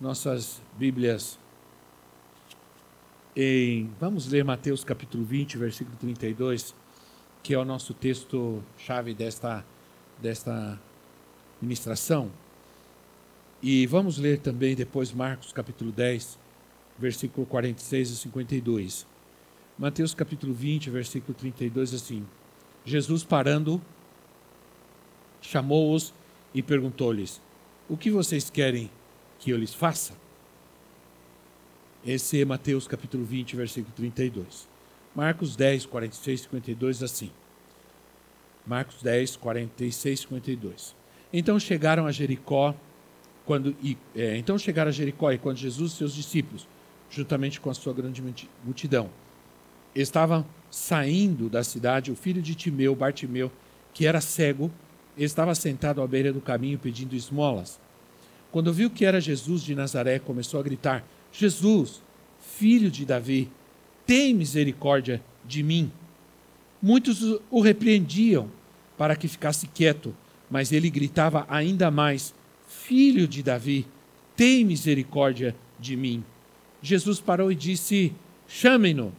nossas Bíblias em. Vamos ler Mateus capítulo 20, versículo 32, que é o nosso texto-chave desta, desta ministração. E vamos ler também depois Marcos capítulo 10, versículo 46 e 52. Mateus capítulo 20, versículo 32, assim: Jesus parando, chamou-os e perguntou-lhes: O que vocês querem que eu lhes faça? Esse é Mateus capítulo 20, versículo 32. Marcos 10, 46 e 52, assim. Marcos 10, 46 e 52. Então chegaram a Jericó, quando, e, é, então chegaram a Jericó e quando Jesus e seus discípulos, juntamente com a sua grande multidão, estavam saindo da cidade, o filho de Timeu, Bartimeu, que era cego, estava sentado à beira do caminho pedindo esmolas. Quando viu que era Jesus de Nazaré, começou a gritar: Jesus, filho de Davi, tem misericórdia de mim. Muitos o repreendiam para que ficasse quieto, mas ele gritava ainda mais: Filho de Davi, tem misericórdia de mim. Jesus parou e disse: Chamem-no.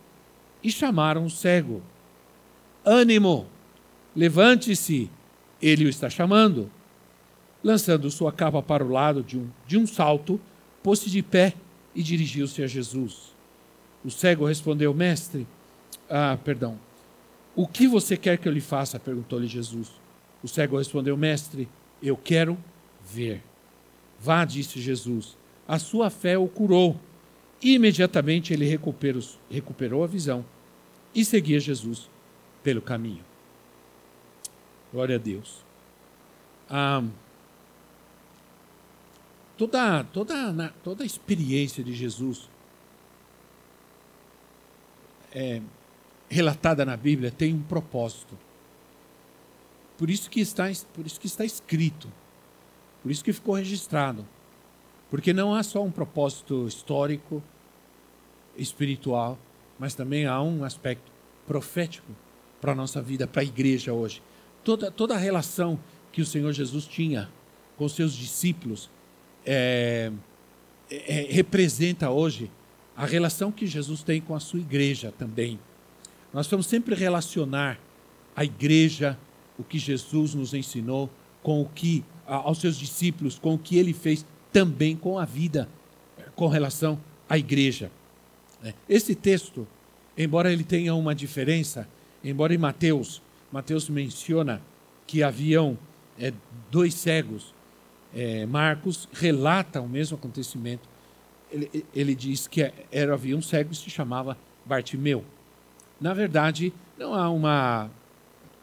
E chamaram o cego. Ânimo, levante-se, ele o está chamando lançando sua capa para o lado de um, de um salto, pôs-se de pé e dirigiu-se a Jesus. O cego respondeu: Mestre, ah, perdão, o que você quer que eu lhe faça? perguntou-lhe Jesus. O cego respondeu: Mestre, eu quero ver. Vá, disse Jesus, a sua fé o curou. E imediatamente ele recuperou, recuperou a visão e seguia Jesus pelo caminho. Glória a Deus. Ah, toda, toda, toda a experiência de Jesus é, relatada na Bíblia tem um propósito. Por isso que está, por isso que está escrito. Por isso que ficou registrado. Porque não há só um propósito histórico, espiritual, mas também há um aspecto profético para a nossa vida, para a igreja hoje. Toda, toda a relação que o Senhor Jesus tinha com seus discípulos é, é, representa hoje a relação que Jesus tem com a sua igreja também. Nós vamos sempre relacionar a igreja, o que Jesus nos ensinou, com o que aos seus discípulos, com o que ele fez também com a vida, com relação à igreja. É, esse texto, embora ele tenha uma diferença, embora em Mateus, Mateus menciona que haviam é, dois cegos é, Marcos relata o mesmo acontecimento. Ele, ele diz que era, havia um cego que se chamava Bartimeu. Na verdade, não há uma,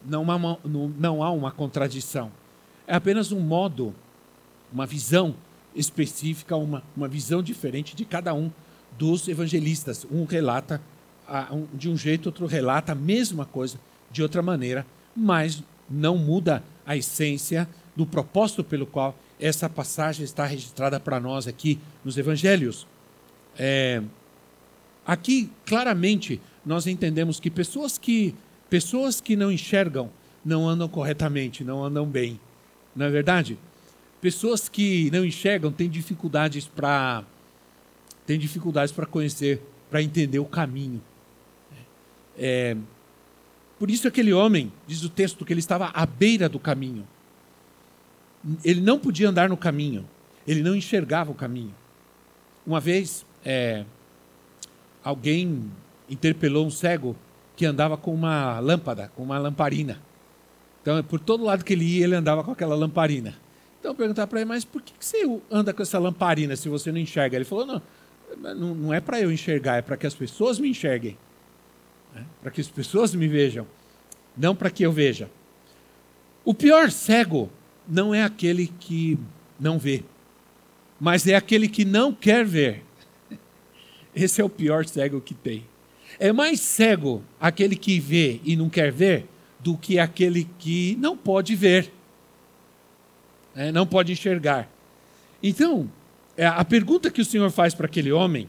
não, uma, não, não há uma contradição. É apenas um modo, uma visão específica, uma, uma visão diferente de cada um dos evangelistas. Um relata de um jeito, outro relata a mesma coisa de outra maneira, mas não muda a essência do propósito pelo qual essa passagem está registrada para nós aqui nos evangelhos. É, aqui, claramente, nós entendemos que pessoas que, pessoas que não enxergam não andam corretamente, não andam bem. Não é verdade? Pessoas que não enxergam têm dificuldades para têm dificuldades para conhecer, para entender o caminho. É, por isso aquele homem, diz o texto, que ele estava à beira do caminho ele não podia andar no caminho, ele não enxergava o caminho. Uma vez, é, alguém interpelou um cego que andava com uma lâmpada, com uma lamparina. Então, por todo lado que ele ia, ele andava com aquela lamparina. Então, perguntar para ele, mas por que você anda com essa lamparina se você não enxerga? Ele falou, não, não é para eu enxergar, é para que as pessoas me enxerguem. É, para que as pessoas me vejam, não para que eu veja. O pior cego não é aquele que não vê. mas é aquele que não quer ver. Esse é o pior cego que tem. É mais cego aquele que vê e não quer ver do que aquele que não pode ver, é, não pode enxergar. Então, é, a pergunta que o Senhor faz para aquele homem,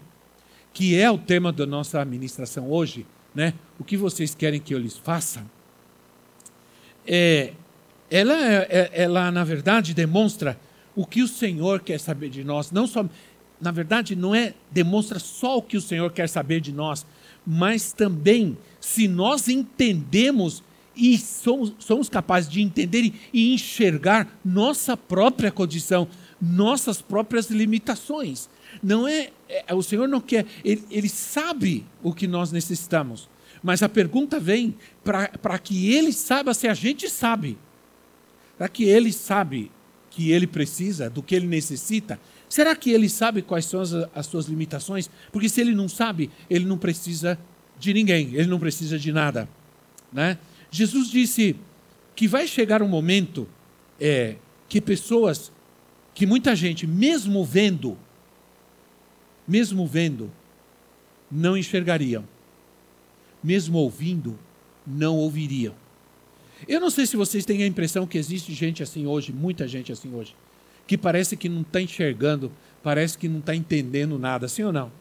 que é o tema da nossa administração hoje, né? O que vocês querem que eu lhes faça? É, ela, é, é, ela, na verdade, demonstra o que o Senhor quer saber de nós. Não só, na verdade, não é demonstra só o que o Senhor quer saber de nós, mas também se nós entendemos e somos, somos capazes de entender e enxergar nossa própria condição, nossas próprias limitações. Não é, é o Senhor não quer, ele, ele sabe o que nós necessitamos. Mas a pergunta vem para que ele saiba se a gente sabe. Para que ele sabe que ele precisa, do que ele necessita. Será que ele sabe quais são as, as suas limitações? Porque se ele não sabe, ele não precisa de ninguém, ele não precisa de nada. Né? Jesus disse que vai chegar um momento é, que pessoas, que muita gente, mesmo vendo, mesmo vendo, não enxergariam, mesmo ouvindo, não ouviriam. Eu não sei se vocês têm a impressão que existe gente assim hoje, muita gente assim hoje, que parece que não está enxergando, parece que não está entendendo nada, sim ou não?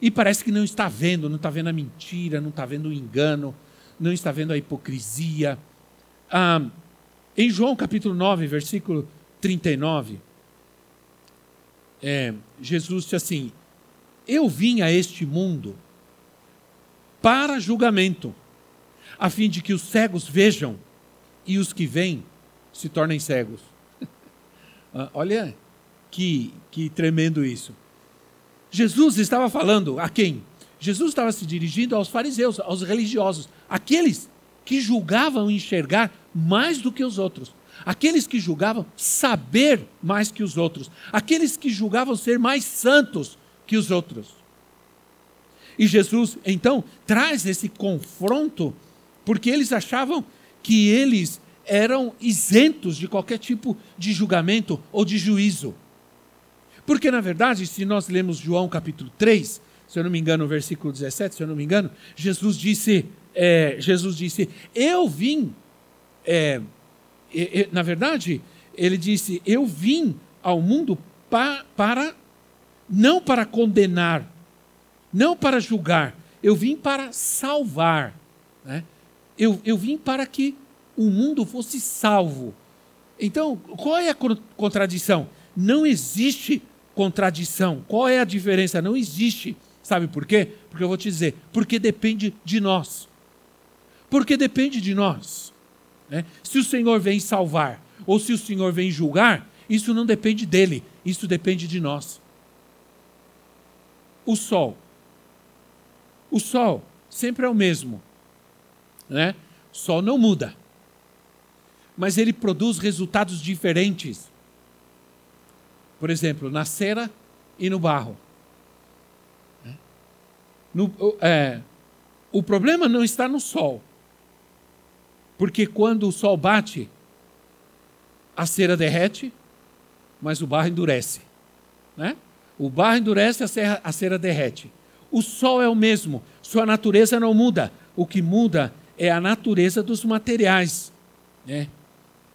E parece que não está vendo, não está vendo a mentira, não está vendo o engano, não está vendo a hipocrisia. Ah, em João capítulo 9, versículo 39, é, Jesus disse assim: Eu vim a este mundo para julgamento, a fim de que os cegos vejam e os que veem se tornem cegos. ah, olha que, que tremendo isso. Jesus estava falando a quem? Jesus estava se dirigindo aos fariseus, aos religiosos, aqueles que julgavam enxergar mais do que os outros, aqueles que julgavam saber mais que os outros, aqueles que julgavam ser mais santos que os outros. E Jesus, então, traz esse confronto, porque eles achavam que eles eram isentos de qualquer tipo de julgamento ou de juízo. Porque, na verdade, se nós lemos João capítulo 3, se eu não me engano, o versículo 17, se eu não me engano, Jesus disse, é, Jesus disse, eu vim, é, na verdade, ele disse, eu vim ao mundo pa, para, não para condenar, não para julgar, eu vim para salvar. Né? Eu, eu vim para que o mundo fosse salvo. Então, qual é a contradição? Não existe contradição. Qual é a diferença? Não existe. Sabe por quê? Porque eu vou te dizer, porque depende de nós. Porque depende de nós. Né? Se o Senhor vem salvar ou se o Senhor vem julgar, isso não depende dele, isso depende de nós. O sol. O sol sempre é o mesmo. Né? Sol não muda. Mas ele produz resultados diferentes. Por exemplo, na cera e no barro. No, é, o problema não está no sol. Porque quando o sol bate, a cera derrete, mas o barro endurece. Né? O barro endurece, a cera, a cera derrete. O sol é o mesmo, sua natureza não muda. O que muda é a natureza dos materiais. Né?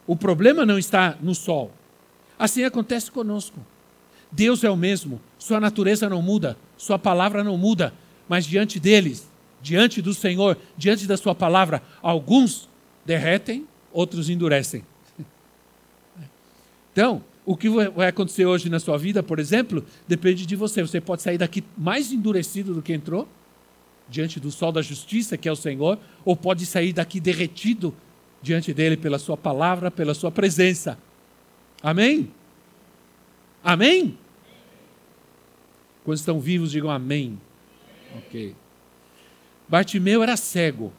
O problema não está no sol. Assim acontece conosco. Deus é o mesmo, sua natureza não muda, sua palavra não muda, mas diante deles, diante do Senhor, diante da Sua palavra, alguns derretem, outros endurecem. Então, o que vai acontecer hoje na sua vida, por exemplo, depende de você. Você pode sair daqui mais endurecido do que entrou, diante do sol da justiça, que é o Senhor, ou pode sair daqui derretido diante dele pela sua palavra, pela sua presença. Amém? Amém? Quando estão vivos, digam amém. Ok. Bartimeu era cego.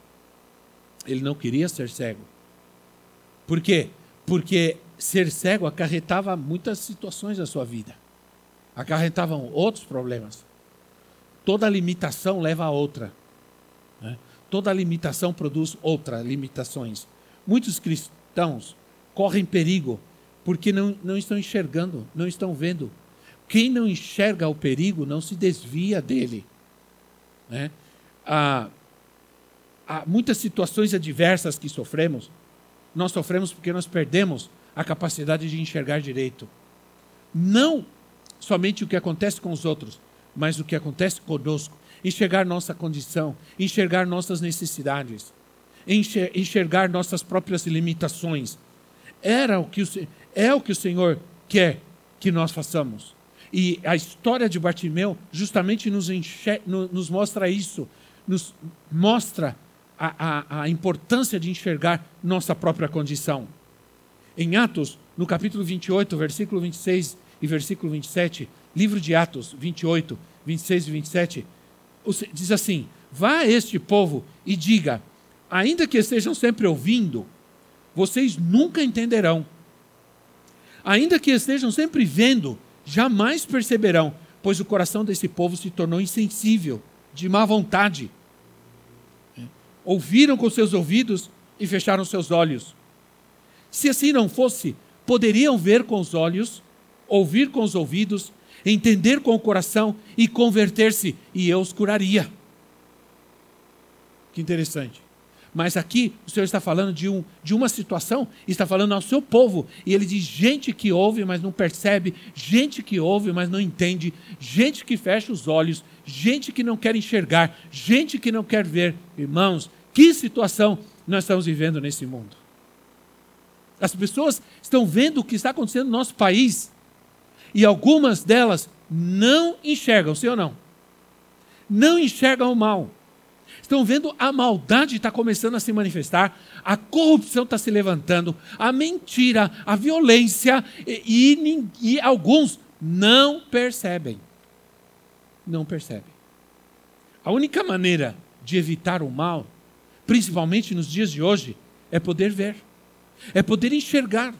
Ele não queria ser cego. Por quê? Porque ser cego acarretava muitas situações da sua vida. Acarretavam outros problemas. Toda limitação leva a outra. Né? Toda limitação produz outras limitações. Muitos cristãos correm perigo porque não, não estão enxergando, não estão vendo Quem não enxerga o perigo não se desvia dele. Né? Há, há muitas situações adversas que sofremos, nós sofremos porque nós perdemos a capacidade de enxergar direito. Não somente o que acontece com os outros, mas o que acontece conosco. Enxergar nossa condição, enxergar nossas necessidades, enxergar nossas próprias limitações. Era o que o, é o que o Senhor quer que nós façamos. E a história de Bartimeu justamente nos, nos mostra isso, nos mostra a, a, a importância de enxergar nossa própria condição. Em Atos, no capítulo 28, versículo 26 e versículo 27, livro de Atos 28, 26 e 27, diz assim: Vá a este povo e diga, ainda que estejam sempre ouvindo, vocês nunca entenderão. Ainda que estejam sempre vendo, jamais perceberão, pois o coração desse povo se tornou insensível, de má vontade. Ouviram com seus ouvidos e fecharam seus olhos. Se assim não fosse, poderiam ver com os olhos, ouvir com os ouvidos, entender com o coração e converter-se, e eu os curaria. Que interessante. Mas aqui o Senhor está falando de, um, de uma situação, está falando ao seu povo. E ele diz: gente que ouve, mas não percebe, gente que ouve, mas não entende, gente que fecha os olhos, gente que não quer enxergar, gente que não quer ver. Irmãos, que situação nós estamos vivendo nesse mundo? As pessoas estão vendo o que está acontecendo no nosso país e algumas delas não enxergam, sim ou não? Não enxergam o mal estão vendo a maldade está começando a se manifestar, a corrupção está se levantando, a mentira, a violência, e, e, e alguns não percebem. Não percebem. A única maneira de evitar o mal, principalmente nos dias de hoje, é poder ver, é poder enxergar.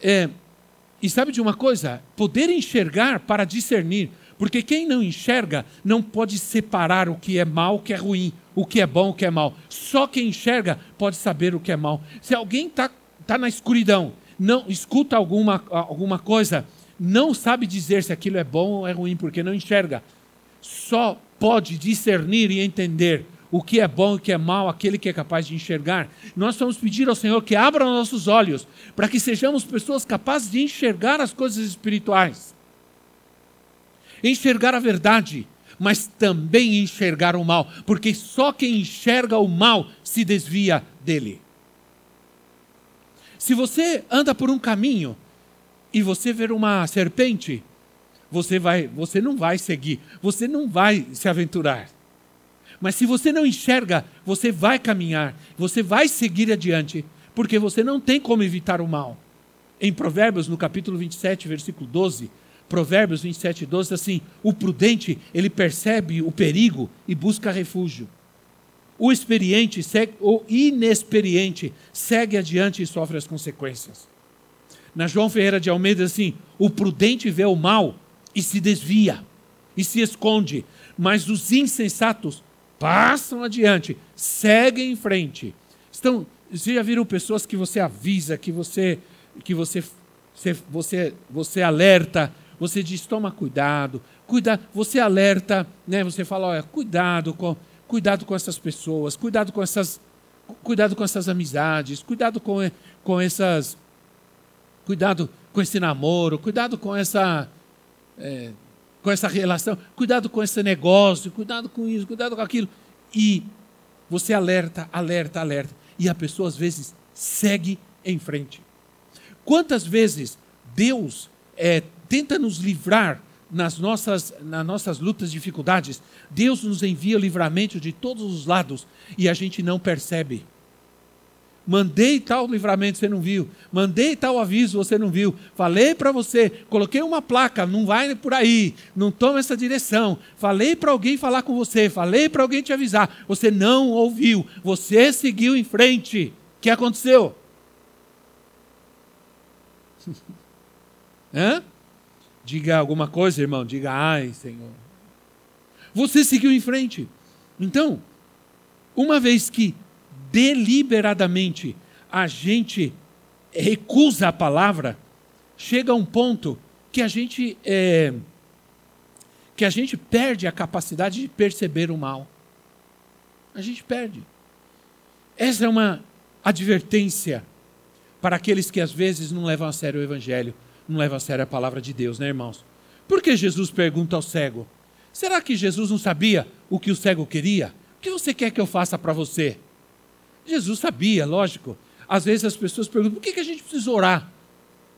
É, e sabe de uma coisa? Poder enxergar para discernir. Porque quem não enxerga não pode separar o que é mal, o que é ruim, o que é bom, o que é mal. Só quem enxerga pode saber o que é mal. Se alguém está tá na escuridão, não escuta alguma, alguma coisa, não sabe dizer se aquilo é bom ou é ruim, porque não enxerga. Só pode discernir e entender o que é bom e o que é mal, aquele que é capaz de enxergar. Nós vamos pedir ao Senhor que abra nossos olhos, para que sejamos pessoas capazes de enxergar as coisas espirituais enxergar a verdade, mas também enxergar o mal, porque só quem enxerga o mal se desvia dele. Se você anda por um caminho e você ver uma serpente, você vai, você não vai seguir, você não vai se aventurar. Mas se você não enxerga, você vai caminhar, você vai seguir adiante, porque você não tem como evitar o mal. Em Provérbios, no capítulo 27, versículo 12, Provérbios 27, 12, assim: o prudente, ele percebe o perigo e busca refúgio. O experiente, segue, o inexperiente, segue adiante e sofre as consequências. Na João Ferreira de Almeida, assim: o prudente vê o mal e se desvia, e se esconde, mas os insensatos passam adiante, seguem em frente. Estão, você já viram pessoas que você avisa, que você, que você, você, você, você alerta, você diz, toma cuidado, cuidado, você alerta, né? Você fala, olha, cuidado com, cuidado com essas pessoas, cuidado com essas, cuidado com essas amizades, cuidado com, com essas, cuidado com esse namoro, cuidado com essa, é, com essa relação, cuidado com esse negócio, cuidado com isso, cuidado com aquilo. E você alerta, alerta, alerta. E a pessoa às vezes segue em frente. Quantas vezes Deus é, tenta nos livrar nas nossas, nas nossas lutas, dificuldades. Deus nos envia livramento de todos os lados e a gente não percebe. Mandei tal livramento, você não viu. Mandei tal aviso, você não viu. Falei para você, coloquei uma placa, não vai por aí, não toma essa direção. Falei para alguém falar com você, falei para alguém te avisar. Você não ouviu, você seguiu em frente. O que aconteceu? Hã? Diga alguma coisa, irmão. Diga, ai, Senhor. Você seguiu em frente. Então, uma vez que deliberadamente a gente recusa a palavra, chega a um ponto que a gente é, que a gente perde a capacidade de perceber o mal. A gente perde. Essa é uma advertência para aqueles que às vezes não levam a sério o evangelho, não levam a sério a palavra de Deus, né, irmãos? Por que Jesus pergunta ao cego? Será que Jesus não sabia o que o cego queria? O que você quer que eu faça para você? Jesus sabia, lógico. Às vezes as pessoas perguntam: por que, a gente precisa orar?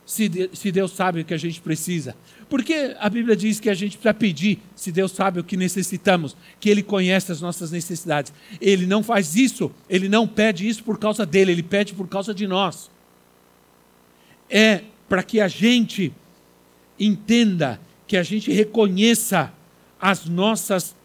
Se, se Deus sabe o que a gente precisa. Porque a Bíblia diz que a gente precisa pedir, se Deus sabe o que necessitamos, que Ele conhece as nossas necessidades. Ele não faz isso, Ele não pede isso por causa dele, Ele pede por causa de nós. É para que a gente entenda, que a gente reconheça as nossas,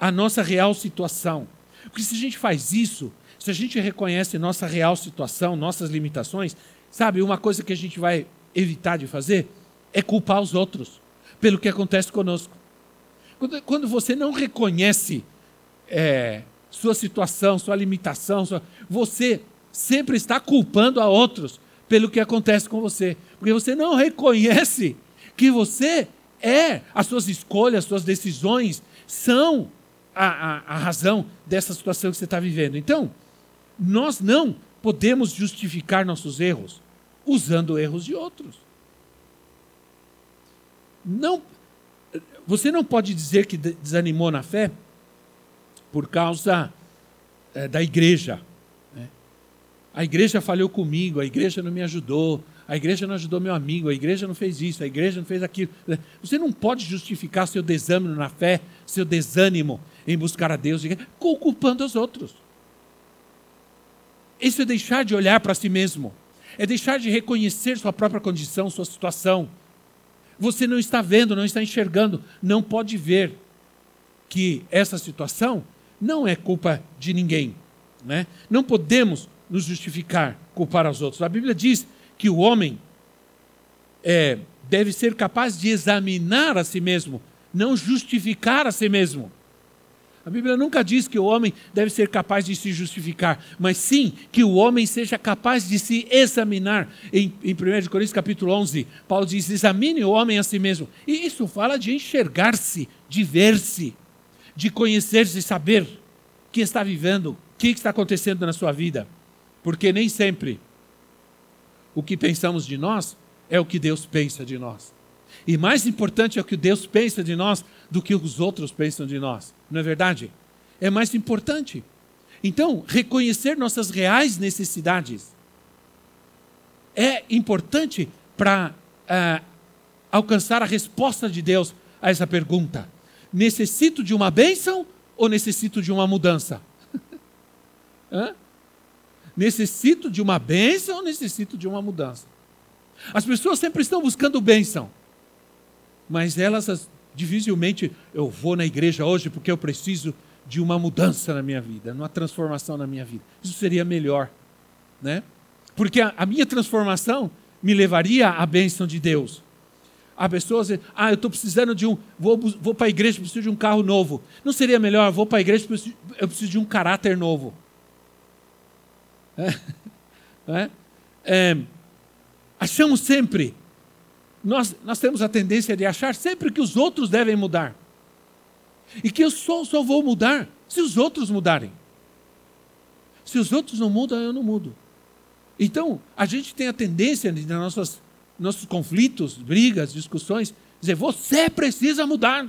a nossa real situação. Porque se a gente faz isso, se a gente reconhece nossa real situação, nossas limitações, sabe, uma coisa que a gente vai evitar de fazer é culpar os outros pelo que acontece conosco. Quando, você não reconhece é, sua situação, sua limitação, sua, você sempre está culpando a outros pelo que acontece com você. Porque você não reconhece que você é, as suas escolhas, as suas decisões são a, a, a razão dessa situação que você está vivendo. Então, nós não podemos justificar nossos erros usando erros de outros. Não, você não pode dizer que desanimou na fé por causa é, da igreja. Né? A igreja falhou comigo, a igreja não me ajudou, a igreja não ajudou meu amigo, a igreja não fez isso, a igreja não fez aquilo. Você não pode justificar seu desânimo na fé, seu desânimo em buscar a Deus, culpando os outros. Isso é deixar de olhar para si mesmo, é deixar de reconhecer sua própria condição, sua situação você não está vendo, não está enxergando, não pode ver que essa situação não é culpa de ninguém. Né? Não podemos nos justificar, culpar aos outros. A Bíblia diz que o homem é, deve ser capaz de examinar a si mesmo, não justificar a si mesmo. A Bíblia nunca diz que o homem deve ser capaz de se justificar, mas sim que o homem seja capaz de se examinar. Em, em 1 Coríntios capítulo 11, Paulo diz, examine o homem a si mesmo. E isso fala de enxergar-se, de ver-se, de conhecer-se saber o que está vivendo, o que está acontecendo na sua vida. Porque nem sempre o que pensamos de nós é o que Deus pensa de nós. E mais importante é o que Deus pensa de nós do que os outros pensam de nós. Não é verdade? É mais importante. Então, reconhecer nossas reais necessidades é importante para uh, alcançar a resposta de Deus a essa pergunta: necessito de uma bênção ou necessito de uma mudança? necessito de uma bênção ou necessito de uma mudança? As pessoas sempre estão buscando bênção mas elas dificilmente eu vou na igreja hoje porque eu preciso de uma mudança na minha vida, uma transformação na minha vida. Isso seria melhor, né? Porque a, a minha transformação me levaria à bênção de Deus. Há pessoas que ah, eu estou precisando de um, vou, vou para a igreja, preciso de um carro novo. Não seria melhor, vou para a igreja, eu preciso de um caráter novo. É? É? É, achamos sempre nós, nós temos a tendência de achar sempre que os outros devem mudar. E que eu só, só vou mudar se os outros mudarem. Se os outros não mudam, eu não mudo. Então, a gente tem a tendência, nos nossos, nossos conflitos, brigas, discussões, dizer: você precisa mudar.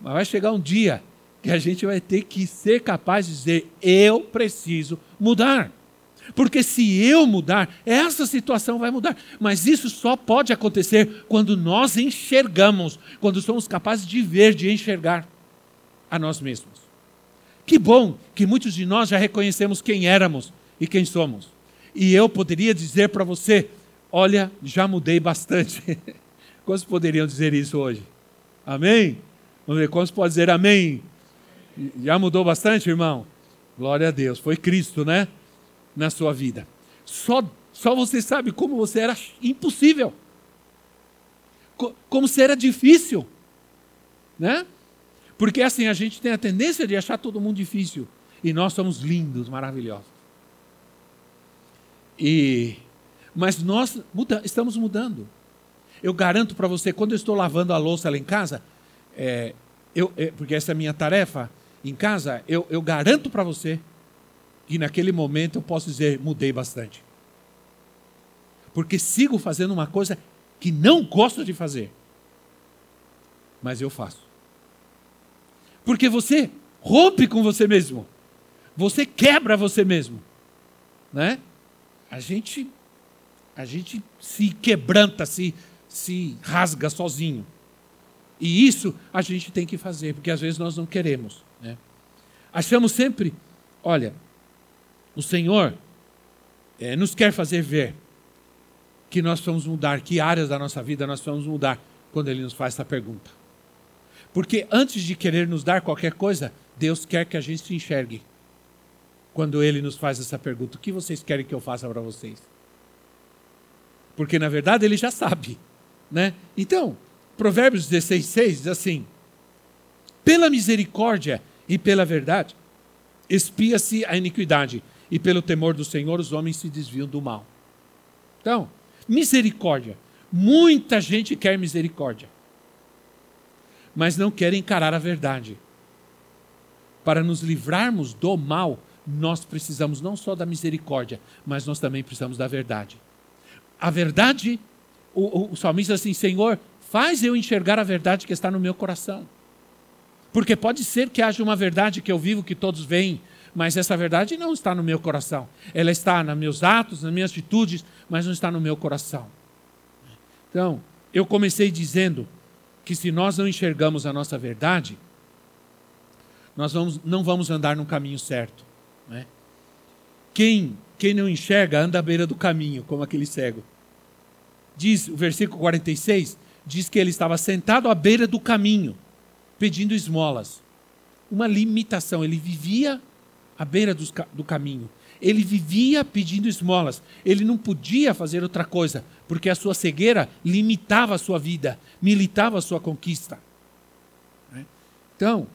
Mas vai chegar um dia que a gente vai ter que ser capaz de dizer: eu preciso mudar. Porque se eu mudar, essa situação vai mudar. Mas isso só pode acontecer quando nós enxergamos, quando somos capazes de ver, de enxergar a nós mesmos. Que bom que muitos de nós já reconhecemos quem éramos e quem somos. E eu poderia dizer para você: olha, já mudei bastante. Quantos poderiam dizer isso hoje? Amém? Vamos ver, quantos podem dizer amém? Já mudou bastante, irmão? Glória a Deus. Foi Cristo, né? Na sua vida. Só, só você sabe como você era impossível. Como você era difícil. Né? Porque assim, a gente tem a tendência de achar todo mundo difícil. E nós somos lindos, maravilhosos. E Mas nós muda, estamos mudando. Eu garanto para você, quando eu estou lavando a louça lá em casa, é, eu, é, porque essa é a minha tarefa em casa, eu, eu garanto para você que naquele momento eu posso dizer, mudei bastante. Porque sigo fazendo uma coisa que não gosto de fazer. Mas eu faço. Porque você rompe com você mesmo. Você quebra você mesmo. Né? A gente a gente se quebranta, se se rasga sozinho. E isso a gente tem que fazer, porque às vezes nós não queremos. Né? Achamos sempre, olha, o Senhor é, nos quer fazer ver que nós vamos mudar, que áreas da nossa vida nós vamos mudar quando Ele nos faz essa pergunta. Porque antes de querer nos dar qualquer coisa, Deus quer que a gente se enxergue. Quando Ele nos faz essa pergunta, o que vocês querem que eu faça para vocês? Porque na verdade Ele já sabe. Né? Então, Provérbios 16, 6 diz assim: Pela misericórdia e pela verdade, espia-se a iniquidade, e pelo temor do Senhor os homens se desviam do mal. Então, misericórdia. Muita gente quer misericórdia, mas não quer encarar a verdade. Para nos livrarmos do mal, nós precisamos não só da misericórdia, mas nós também precisamos da verdade. A verdade o, o, o salmista diz assim: Senhor, faz eu enxergar a verdade que está no meu coração. Porque pode ser que haja uma verdade que eu vivo que todos veem, mas essa verdade não está no meu coração. Ela está nos meus atos, nas minhas atitudes, mas não está no meu coração. Então, eu comecei dizendo que se nós não enxergamos a nossa verdade, nós vamos, não vamos andar no caminho certo. Né? Quem, quem não enxerga anda à beira do caminho, como aquele cego diz o versículo 46, diz que ele estava sentado à beira do caminho, pedindo esmolas. Uma limitação, ele vivia à beira do, do caminho. Ele vivia pedindo esmolas. Ele não podia fazer outra coisa, porque a sua cegueira limitava a sua vida, militava a sua conquista. Né? Então,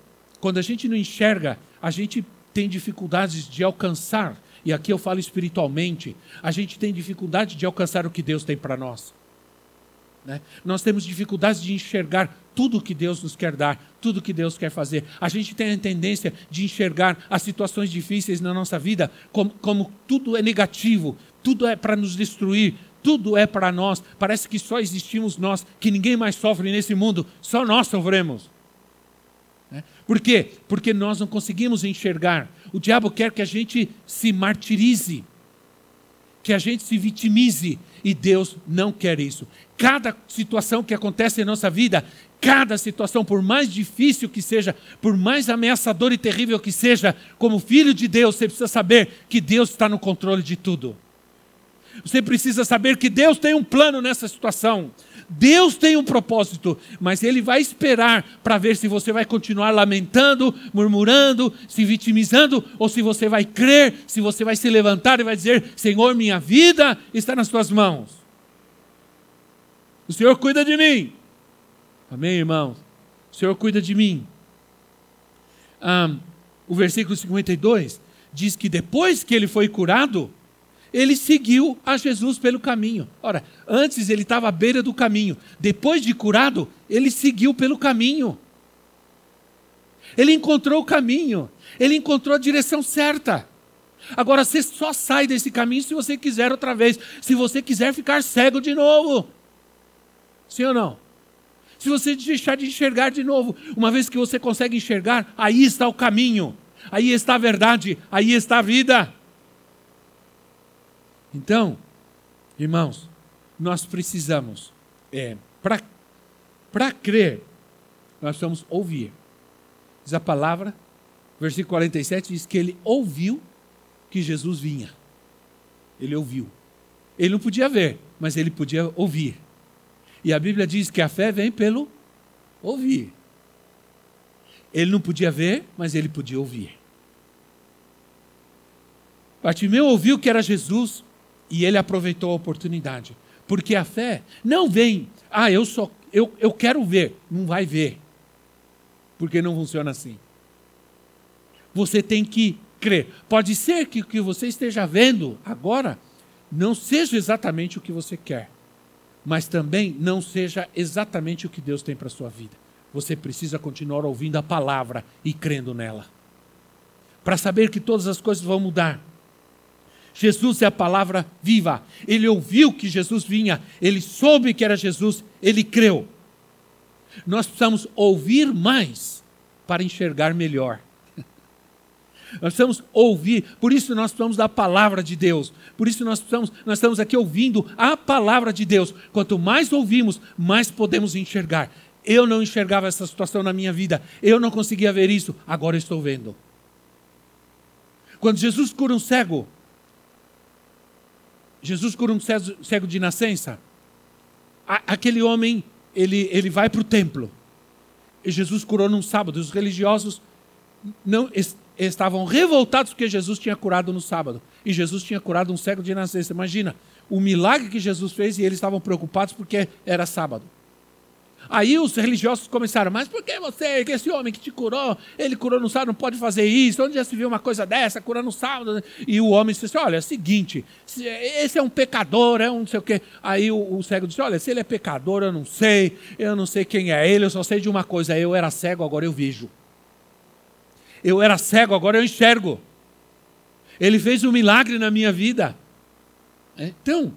quando a gente não enxerga, a gente tem dificuldades de alcançar e aqui eu falo espiritualmente, a gente tem dificuldade de alcançar o que Deus tem para nós. Né? Nós temos dificuldades de enxergar tudo que Deus nos quer dar, tudo que Deus quer fazer. A gente tem a tendência de enxergar as situações difíceis na nossa vida como, como tudo é negativo, tudo é para nos destruir, tudo é para nós. Parece que só existimos nós, que ninguém mais sofre nesse mundo, só nós sofremos. Né? Por quê? Porque nós não conseguimos enxergar. O diabo quer que a gente se martirize, que a gente se vitimize, e Deus não quer isso. Cada situação que acontece em nossa vida, cada situação, por mais difícil que seja, por mais ameaçador e terrível que seja, como filho de Deus, você precisa saber que Deus está no controle de tudo. Você precisa saber que Deus tem um plano nessa situação. Deus tem um propósito, mas Ele vai esperar para ver se você vai continuar lamentando, murmurando, se vitimizando, ou se você vai crer, se você vai se levantar e vai dizer: Senhor, minha vida está nas tuas mãos. O Senhor cuida de mim. Amém, irmãos? O Senhor cuida de mim. O versículo 52 diz que depois que ele foi curado, ele seguiu a Jesus pelo caminho. Ora, antes ele estava à beira do caminho, depois de curado, ele seguiu pelo caminho. Ele encontrou o caminho, ele encontrou a direção certa. Agora você só sai desse caminho se você quiser outra vez, se você quiser ficar cego de novo. Sim ou não? Se você deixar de enxergar de novo, uma vez que você consegue enxergar, aí está o caminho, aí está a verdade, aí está a vida. Então, irmãos, nós precisamos, é, para crer, nós precisamos ouvir. Diz a palavra, versículo 47 diz que ele ouviu que Jesus vinha. Ele ouviu. Ele não podia ver, mas ele podia ouvir. E a Bíblia diz que a fé vem pelo ouvir. Ele não podia ver, mas ele podia ouvir. Bartimeu ouviu que era Jesus, e ele aproveitou a oportunidade. Porque a fé não vem, ah, eu só eu, eu quero ver, não vai ver. Porque não funciona assim. Você tem que crer. Pode ser que o que você esteja vendo agora não seja exatamente o que você quer, mas também não seja exatamente o que Deus tem para a sua vida. Você precisa continuar ouvindo a palavra e crendo nela. Para saber que todas as coisas vão mudar. Jesus é a palavra viva. Ele ouviu que Jesus vinha, ele soube que era Jesus, ele creu. Nós precisamos ouvir mais para enxergar melhor. Nós precisamos ouvir, por isso nós precisamos da palavra de Deus. Por isso nós precisamos, nós estamos aqui ouvindo a palavra de Deus. Quanto mais ouvimos, mais podemos enxergar. Eu não enxergava essa situação na minha vida. Eu não conseguia ver isso. Agora estou vendo. Quando Jesus cura um cego, Jesus cura um cego de nascença. Aquele homem, ele, ele vai para o templo. E Jesus curou num sábado. Os religiosos não estavam revoltados porque Jesus tinha curado no sábado. E Jesus tinha curado um cego de nascença. Imagina o milagre que Jesus fez e eles estavam preocupados porque era sábado. Aí os religiosos começaram, mas por que você, esse homem que te curou, ele curou no sábado, não pode fazer isso? Onde já se viu uma coisa dessa, curando no sábado? E o homem disse assim, olha, é o seguinte, esse é um pecador, é um não sei o quê. Aí o, o cego disse, olha, se ele é pecador, eu não sei, eu não sei quem é ele, eu só sei de uma coisa, eu era cego, agora eu vejo. Eu era cego, agora eu enxergo. Ele fez um milagre na minha vida. Então,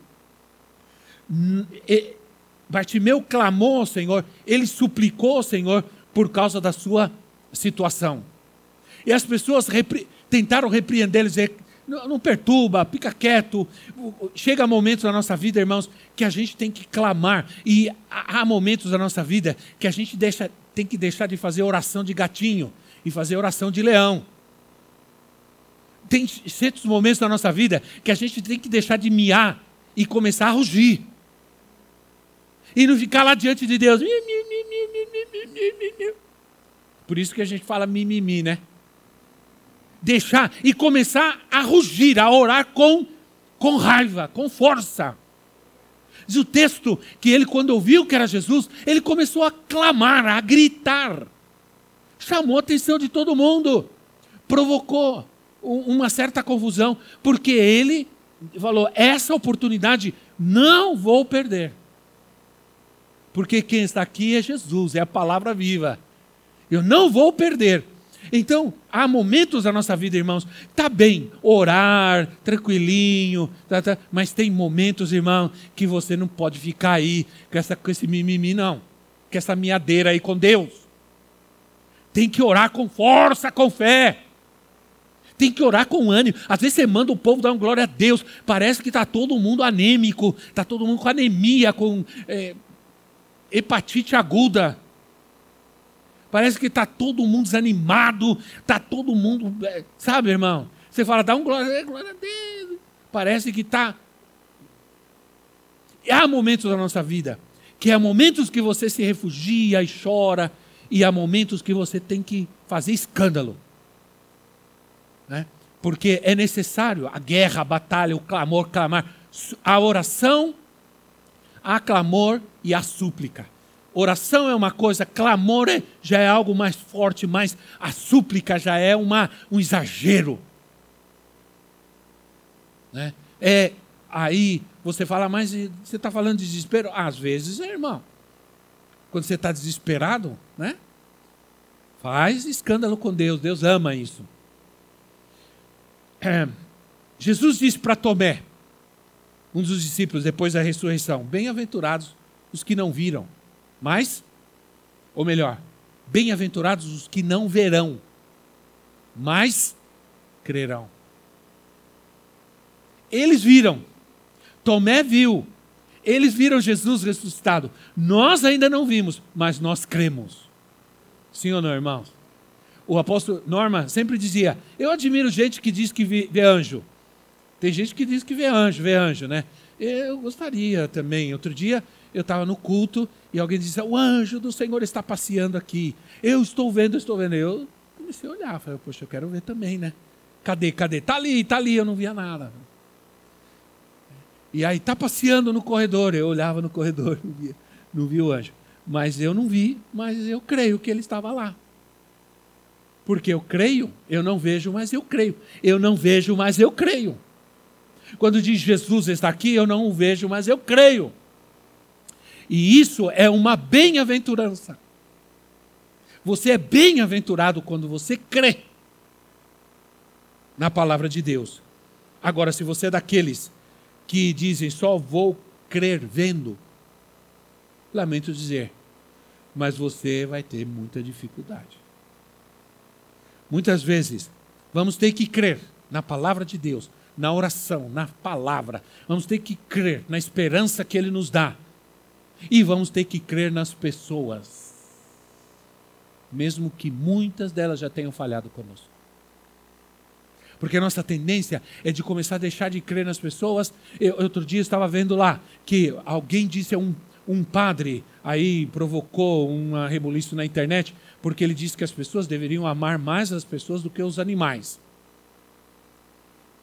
Bartimeu clamou ao Senhor, ele suplicou ao Senhor por causa da sua situação. E as pessoas repri tentaram repreender, dizer: não, não, perturba, fica quieto. Chega momentos na nossa vida, irmãos, que a gente tem que clamar. E há momentos da nossa vida que a gente deixa, tem que deixar de fazer oração de gatinho e fazer oração de leão. Tem certos momentos da nossa vida que a gente tem que deixar de miar e começar a rugir e não ficar lá diante de Deus. Por isso que a gente fala mimimi, né? Deixar e começar a rugir, a orar com, com raiva, com força. Diz o texto que ele, quando ouviu que era Jesus, ele começou a clamar, a gritar. Chamou a atenção de todo mundo. Provocou uma certa confusão, porque ele falou: essa oportunidade não vou perder. Porque quem está aqui é Jesus, é a palavra viva. Eu não vou perder. Então, há momentos da nossa vida, irmãos, tá bem, orar, tranquilinho, tá, tá, mas tem momentos, irmão, que você não pode ficar aí com, essa, com esse mimimi, não. Com essa miadeira aí com Deus. Tem que orar com força, com fé. Tem que orar com ânimo. Às vezes você manda o povo dar uma glória a Deus. Parece que está todo mundo anêmico, está todo mundo com anemia, com é, hepatite aguda. Parece que está todo mundo desanimado, está todo mundo. É, sabe, irmão? Você fala, dá um glória, é, glória a Deus. Parece que está. Há momentos da nossa vida que há momentos que você se refugia e chora, e há momentos que você tem que fazer escândalo. Né? Porque é necessário a guerra, a batalha, o clamor, clamar. A oração há clamor e há súplica. Oração é uma coisa, clamor é, já é algo mais forte, mas a súplica já é uma, um exagero. Né? É aí você fala, mas você está falando de desespero? Às vezes, é, irmão. Quando você está desesperado, né? Faz escândalo com Deus, Deus ama isso. É, Jesus disse para Tomé: um dos discípulos depois da ressurreição: Bem-aventurados os que não viram, mas, ou melhor, bem-aventurados os que não verão, mas crerão. Eles viram, Tomé viu, eles viram Jesus ressuscitado. Nós ainda não vimos, mas nós cremos. Sim ou não, irmãos? O apóstolo Norma sempre dizia: Eu admiro gente que diz que vê anjo. Tem gente que diz que vê anjo, vê anjo, né? Eu gostaria também. Outro dia eu estava no culto e alguém disse: O anjo do Senhor está passeando aqui. Eu estou vendo, estou vendo. Eu comecei a olhar, falei: Poxa, eu quero ver também, né? Cadê, cadê? Está ali, está ali. Eu não via nada. E aí, está passeando no corredor. Eu olhava no corredor, não via, não via o anjo. Mas eu não vi, mas eu creio que ele estava lá. Porque eu creio, eu não vejo, mas eu creio. Eu não vejo, mas eu creio. Quando diz Jesus está aqui, eu não o vejo, mas eu creio. E isso é uma bem-aventurança. Você é bem-aventurado quando você crê na palavra de Deus. Agora, se você é daqueles que dizem só vou crer vendo, lamento dizer, mas você vai ter muita dificuldade. Muitas vezes, vamos ter que crer na palavra de Deus, na oração, na palavra. Vamos ter que crer na esperança que Ele nos dá. E vamos ter que crer nas pessoas. Mesmo que muitas delas já tenham falhado conosco. Porque a nossa tendência é de começar a deixar de crer nas pessoas. Eu, outro dia estava vendo lá que alguém disse a um, um padre, aí provocou uma rebuliço na internet, porque ele disse que as pessoas deveriam amar mais as pessoas do que os animais.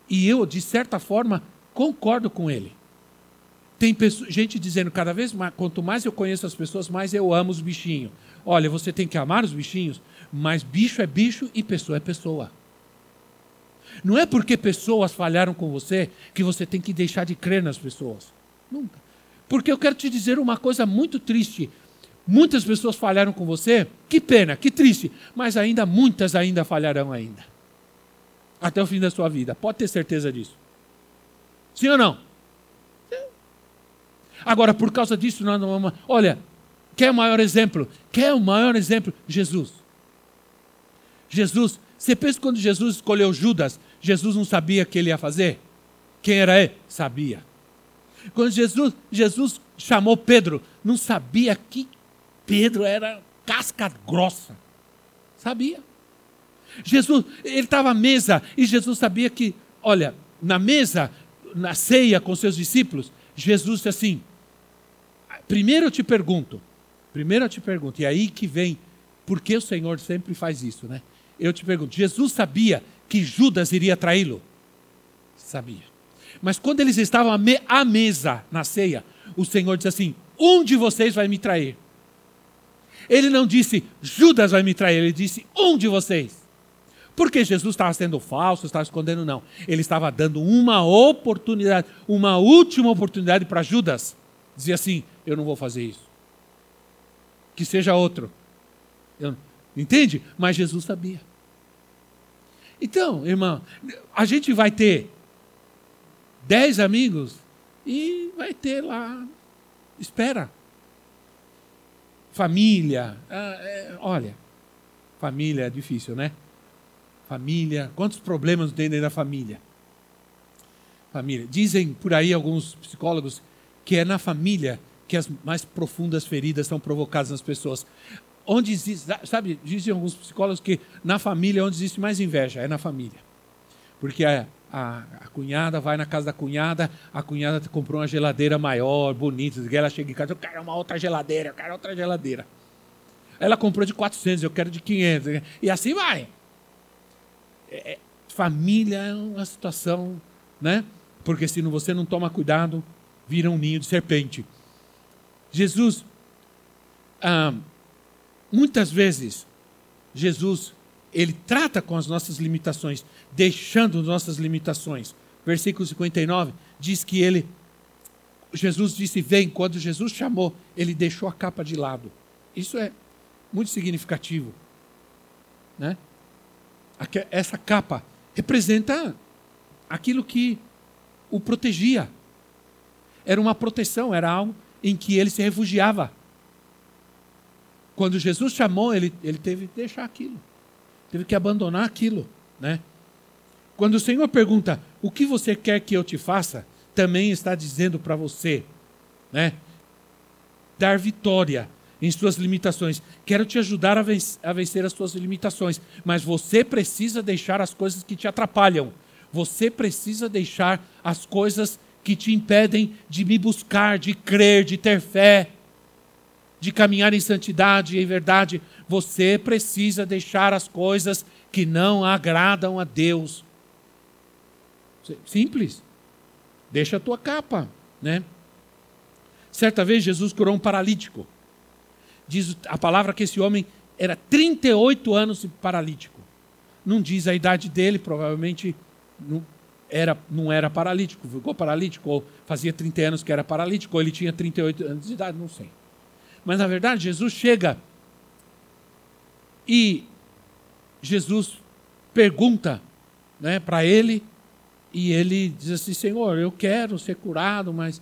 E eu, de certa forma, concordo com ele. Tem gente dizendo cada vez mais, quanto mais eu conheço as pessoas, mais eu amo os bichinhos. Olha, você tem que amar os bichinhos, mas bicho é bicho e pessoa é pessoa. Não é porque pessoas falharam com você que você tem que deixar de crer nas pessoas. Nunca. Porque eu quero te dizer uma coisa muito triste. Muitas pessoas falharam com você, que pena, que triste, mas ainda muitas ainda falharão ainda. Até o fim da sua vida. Pode ter certeza disso. Sim ou não? Agora, por causa disso, nós não vamos. Olha, quer o maior exemplo? Quer o maior exemplo? Jesus. Jesus você pensa quando Jesus escolheu Judas, Jesus não sabia o que ele ia fazer? Quem era ele? Sabia. Quando Jesus, Jesus chamou Pedro, não sabia que Pedro era casca grossa. Sabia. Jesus, ele estava à mesa e Jesus sabia que, olha, na mesa, na ceia com seus discípulos, Jesus disse assim: primeiro eu te pergunto, primeiro eu te pergunto, e aí que vem, por que o Senhor sempre faz isso, né? eu te pergunto: Jesus sabia que Judas iria traí-lo? Sabia. Mas quando eles estavam à mesa, na ceia, o Senhor disse assim: Um de vocês vai me trair. Ele não disse, Judas vai me trair, ele disse, um de vocês. Porque Jesus estava sendo falso, estava escondendo, não. Ele estava dando uma oportunidade, uma última oportunidade para Judas. Dizia assim: Eu não vou fazer isso. Que seja outro. Eu, entende? Mas Jesus sabia. Então, irmão, a gente vai ter dez amigos e vai ter lá. Espera. Família. Ah, é, olha, família é difícil, né? Família. Quantos problemas tem dentro da família? Família. Dizem por aí alguns psicólogos que é na família que as mais profundas feridas são provocadas nas pessoas onde existe, sabe, dizem alguns psicólogos que na família onde existe mais inveja é na família. Porque a, a, a, cunhada vai na casa da cunhada, a cunhada comprou uma geladeira maior, bonita, ela chega em casa, eu quero uma outra geladeira, eu quero outra geladeira. Ela comprou de 400, eu quero de 500, e assim vai. É, é, família é uma situação, né? Porque se você não toma cuidado, vira um ninho de serpente. Jesus, ah, Muitas vezes, Jesus, ele trata com as nossas limitações, deixando as nossas limitações. Versículo 59 diz que ele, Jesus disse: Vem. Quando Jesus chamou, ele deixou a capa de lado. Isso é muito significativo. Né? Essa capa representa aquilo que o protegia. Era uma proteção, era algo em que ele se refugiava. Quando Jesus chamou, ele, ele teve que deixar aquilo. Teve que abandonar aquilo. Né? Quando o Senhor pergunta, o que você quer que eu te faça? Também está dizendo para você, né? Dar vitória em suas limitações. Quero te ajudar a vencer, a vencer as suas limitações, mas você precisa deixar as coisas que te atrapalham. Você precisa deixar as coisas que te impedem de me buscar, de crer, de ter fé de caminhar em santidade e em verdade, você precisa deixar as coisas que não agradam a Deus. Simples. Deixa a tua capa, né? Certa vez Jesus curou um paralítico. Diz a palavra que esse homem era 38 anos paralítico. Não diz a idade dele, provavelmente era, não era paralítico, ficou paralítico, ou fazia 30 anos que era paralítico, ou ele tinha 38 anos de idade, não sei. Mas na verdade, Jesus chega e Jesus pergunta né, para ele, e ele diz assim: Senhor, eu quero ser curado, mas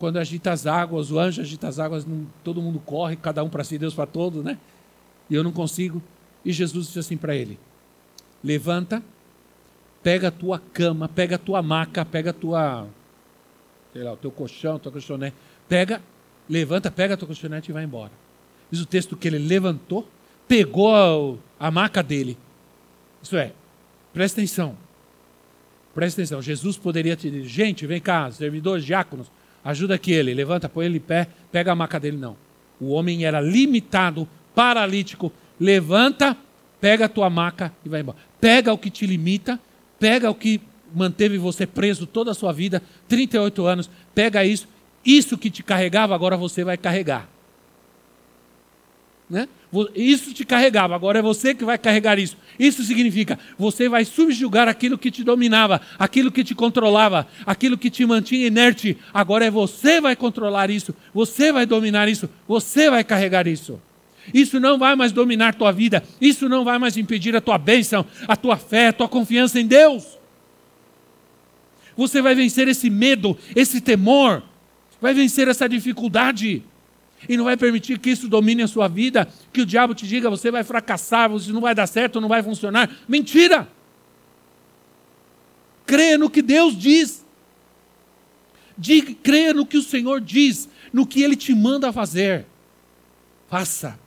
quando agita as águas, o anjo agita as águas, não, todo mundo corre, cada um para si, Deus para todos, né? E eu não consigo. E Jesus disse assim para ele: Levanta, pega a tua cama, pega a tua maca, pega a tua, sei lá, o teu colchão, tua colchonete, pega, levanta, pega a tua colchonete e vai embora. Diz o texto que ele levantou, pegou a, a maca dele. Isso é, presta atenção. Presta atenção, Jesus poderia te dizer, gente, vem cá, servidores, diáconos, ajuda aqui ele, levanta, põe ele em pé, pega a maca dele. Não. O homem era limitado, paralítico, levanta, pega a tua maca e vai embora. Pega o que te limita, pega o que manteve você preso toda a sua vida, 38 anos, pega isso, isso que te carregava, agora você vai carregar. Né? Isso te carregava, agora é você que vai carregar isso. Isso significa, você vai subjugar aquilo que te dominava, aquilo que te controlava, aquilo que te mantinha inerte. Agora é você vai controlar isso, você vai dominar isso, você vai carregar isso. Isso não vai mais dominar tua vida, isso não vai mais impedir a tua bênção, a tua fé, a tua confiança em Deus. Você vai vencer esse medo, esse temor, vai vencer essa dificuldade e não vai permitir que isso domine a sua vida, que o diabo te diga você vai fracassar, você não vai dar certo, não vai funcionar. Mentira! Creia no que Deus diz. Diga, creia no que o Senhor diz, no que Ele te manda fazer. Faça.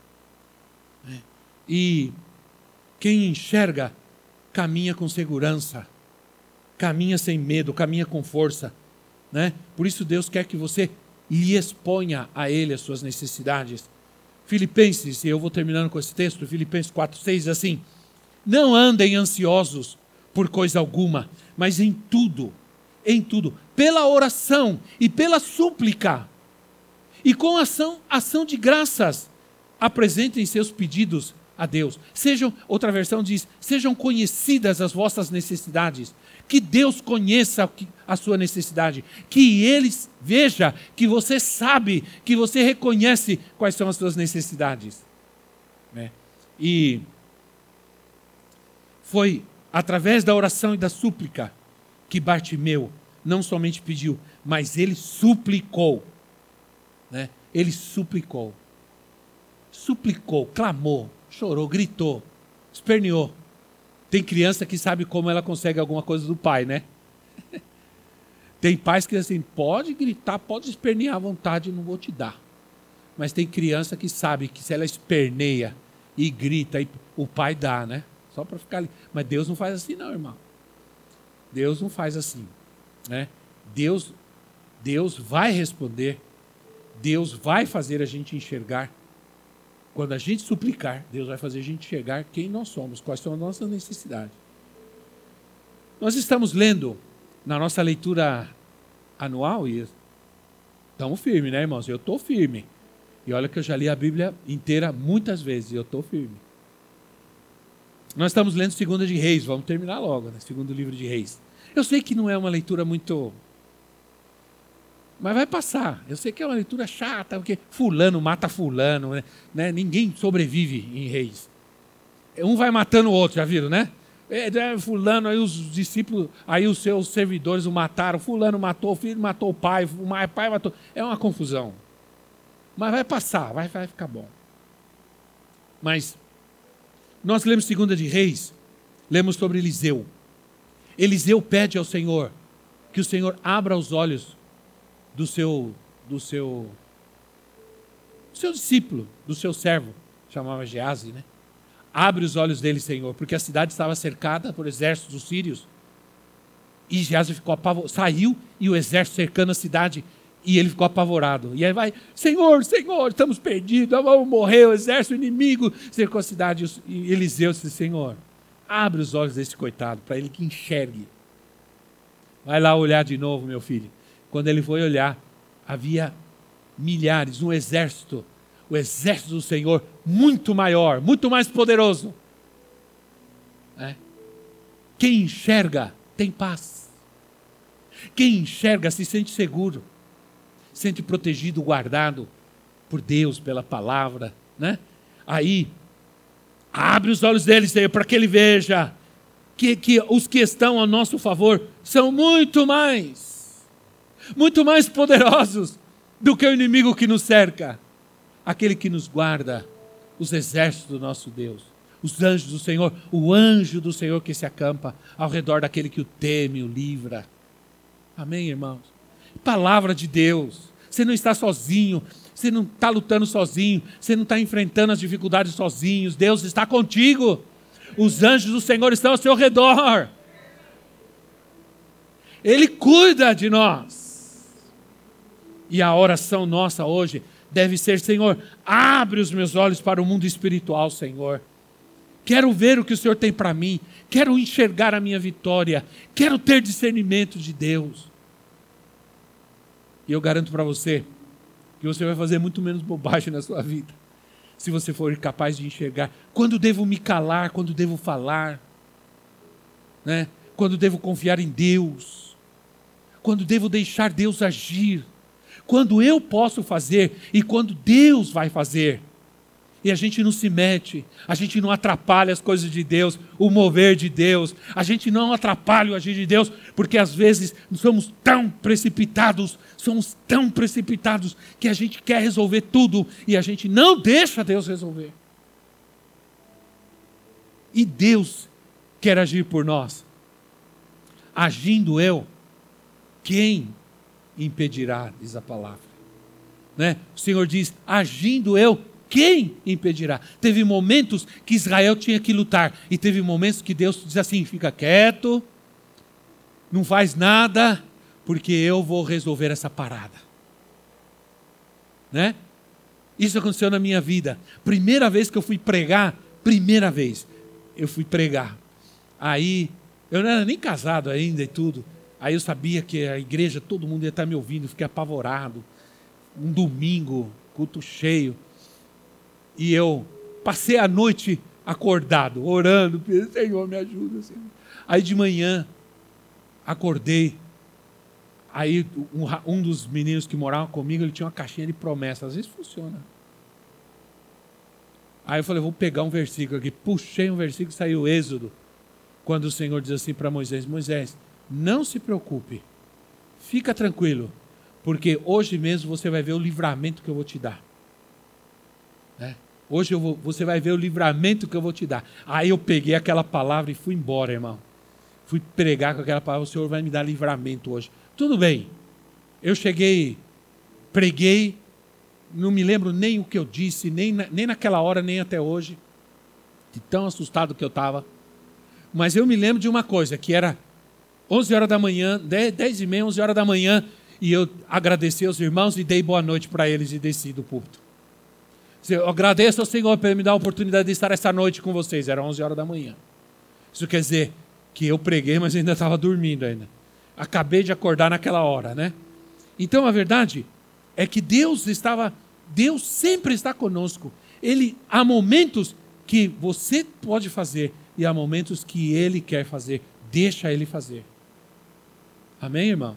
E quem enxerga, caminha com segurança, caminha sem medo, caminha com força. Né? Por isso Deus quer que você lhe exponha a Ele as suas necessidades. Filipenses, e eu vou terminando com esse texto, Filipenses 4, 6 diz assim: Não andem ansiosos por coisa alguma, mas em tudo, em tudo, pela oração e pela súplica, e com ação, ação de graças, apresentem seus pedidos a Deus. Sejam, outra versão diz, sejam conhecidas as vossas necessidades que Deus conheça a sua necessidade, que Ele veja que você sabe, que você reconhece quais são as suas necessidades. Né? E foi através da oração e da súplica que Bartimeu não somente pediu, mas ele suplicou. Né? Ele suplicou. Suplicou, clamou, chorou, gritou, esperneou. Tem criança que sabe como ela consegue alguma coisa do pai, né? Tem pais que assim, pode gritar, pode espernear à vontade, não vou te dar. Mas tem criança que sabe que se ela esperneia e grita, o pai dá, né? Só para ficar ali. Mas Deus não faz assim, não, irmão. Deus não faz assim, né? Deus, Deus vai responder. Deus vai fazer a gente enxergar quando a gente suplicar, Deus vai fazer a gente chegar quem nós somos, quais são as nossas necessidades. Nós estamos lendo na nossa leitura anual e estamos firmes, né, irmãos? Eu estou firme. E olha que eu já li a Bíblia inteira muitas vezes eu estou firme. Nós estamos lendo Segunda de Reis, vamos terminar logo, né? Segundo livro de Reis. Eu sei que não é uma leitura muito mas vai passar. Eu sei que é uma leitura chata, porque fulano mata fulano, né? né? Ninguém sobrevive em reis. Um vai matando o outro, já viram, né? É, é, fulano, aí os discípulos, aí os seus servidores o mataram. Fulano matou o filho, matou o pai, o pai matou. É uma confusão. Mas vai passar, vai, vai ficar bom. Mas nós lemos segunda de Reis, lemos sobre Eliseu. Eliseu pede ao Senhor que o Senhor abra os olhos do seu do seu do seu discípulo, do seu servo, chamava Geazi, né? Abre os olhos dele, Senhor, porque a cidade estava cercada por exércitos sírios. E Geazi ficou apavorado, saiu e o exército cercando a cidade e ele ficou apavorado. E aí vai, Senhor, Senhor, estamos perdidos, vamos morrer, o exército inimigo cercou a cidade. E Eliseu disse, Senhor, abre os olhos desse coitado, para ele que enxergue. Vai lá olhar de novo, meu filho. Quando ele foi olhar, havia milhares, um exército, o exército do Senhor muito maior, muito mais poderoso. É. Quem enxerga tem paz. Quem enxerga se sente seguro, sente protegido, guardado por Deus, pela palavra, né? Aí, abre os olhos dele, Senhor, para que ele veja que, que os que estão a nosso favor são muito mais, muito mais poderosos do que o inimigo que nos cerca, aquele que nos guarda, os exércitos do nosso Deus, os anjos do Senhor, o anjo do Senhor que se acampa ao redor daquele que o teme, o livra. Amém, irmãos? Palavra de Deus. Você não está sozinho, você não está lutando sozinho, você não está enfrentando as dificuldades sozinho. Deus está contigo. Os anjos do Senhor estão ao seu redor. Ele cuida de nós. E a oração nossa hoje deve ser: Senhor, abre os meus olhos para o mundo espiritual, Senhor. Quero ver o que o Senhor tem para mim. Quero enxergar a minha vitória. Quero ter discernimento de Deus. E eu garanto para você que você vai fazer muito menos bobagem na sua vida se você for capaz de enxergar quando devo me calar, quando devo falar, né? quando devo confiar em Deus, quando devo deixar Deus agir, quando eu posso fazer e quando Deus vai fazer e a gente não se mete, a gente não atrapalha as coisas de Deus, o mover de Deus, a gente não atrapalha o agir de Deus, porque às vezes somos tão precipitados, somos tão precipitados que a gente quer resolver tudo e a gente não deixa Deus resolver. E Deus quer agir por nós. Agindo eu, quem impedirá, diz a palavra. Né? O Senhor diz: agindo eu, quem impedirá? Teve momentos que Israel tinha que lutar, e teve momentos que Deus diz assim: fica quieto, não faz nada, porque eu vou resolver essa parada. Né? Isso aconteceu na minha vida. Primeira vez que eu fui pregar, primeira vez, eu fui pregar. Aí, eu não era nem casado ainda e tudo. Aí eu sabia que a igreja, todo mundo ia estar me ouvindo, fiquei apavorado. Um domingo, culto cheio. E eu passei a noite acordado, orando, Senhor, me ajuda. Senhor. Aí de manhã, acordei. Aí um, um dos meninos que moravam comigo, ele tinha uma caixinha de promessas. Às vezes funciona. Aí eu falei, vou pegar um versículo aqui. Puxei um versículo e saiu Êxodo. Quando o Senhor diz assim para Moisés: Moisés, não se preocupe, fica tranquilo, porque hoje mesmo você vai ver o livramento que eu vou te dar. Né? Hoje vou, você vai ver o livramento que eu vou te dar. Aí eu peguei aquela palavra e fui embora, irmão. Fui pregar com aquela palavra, o Senhor vai me dar livramento hoje. Tudo bem. Eu cheguei, preguei, não me lembro nem o que eu disse, nem, na, nem naquela hora, nem até hoje. De tão assustado que eu estava. Mas eu me lembro de uma coisa, que era 11 horas da manhã, 10, 10 e meia, 11 horas da manhã, e eu agradeci aos irmãos e dei boa noite para eles e desci do púlpito. Eu agradeço ao Senhor por me dar a oportunidade de estar essa noite com vocês. Era 11 horas da manhã. Isso quer dizer que eu preguei, mas ainda estava dormindo ainda. Acabei de acordar naquela hora, né? Então a verdade é que Deus estava, Deus sempre está conosco. Ele há momentos que você pode fazer e há momentos que ele quer fazer. Deixa ele fazer. Amém, irmão?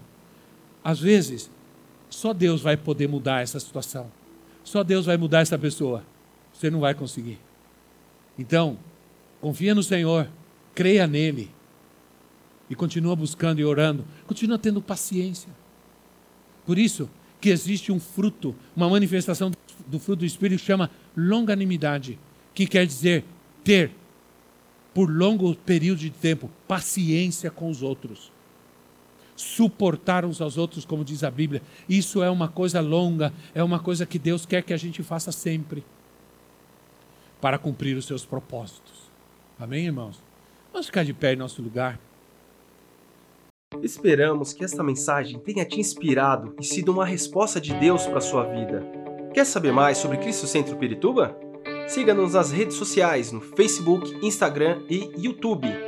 Às vezes, só Deus vai poder mudar essa situação. Só Deus vai mudar essa pessoa. Você não vai conseguir. Então, confia no Senhor, creia nele e continua buscando e orando, continua tendo paciência. Por isso que existe um fruto, uma manifestação do fruto do Espírito que chama longanimidade, que quer dizer ter por longo período de tempo paciência com os outros suportar uns aos outros, como diz a Bíblia. Isso é uma coisa longa, é uma coisa que Deus quer que a gente faça sempre para cumprir os seus propósitos. Amém, irmãos? Vamos ficar de pé em nosso lugar. Esperamos que esta mensagem tenha te inspirado e sido uma resposta de Deus para a sua vida. Quer saber mais sobre Cristo Centro Pirituba? Siga-nos nas redes sociais no Facebook, Instagram e YouTube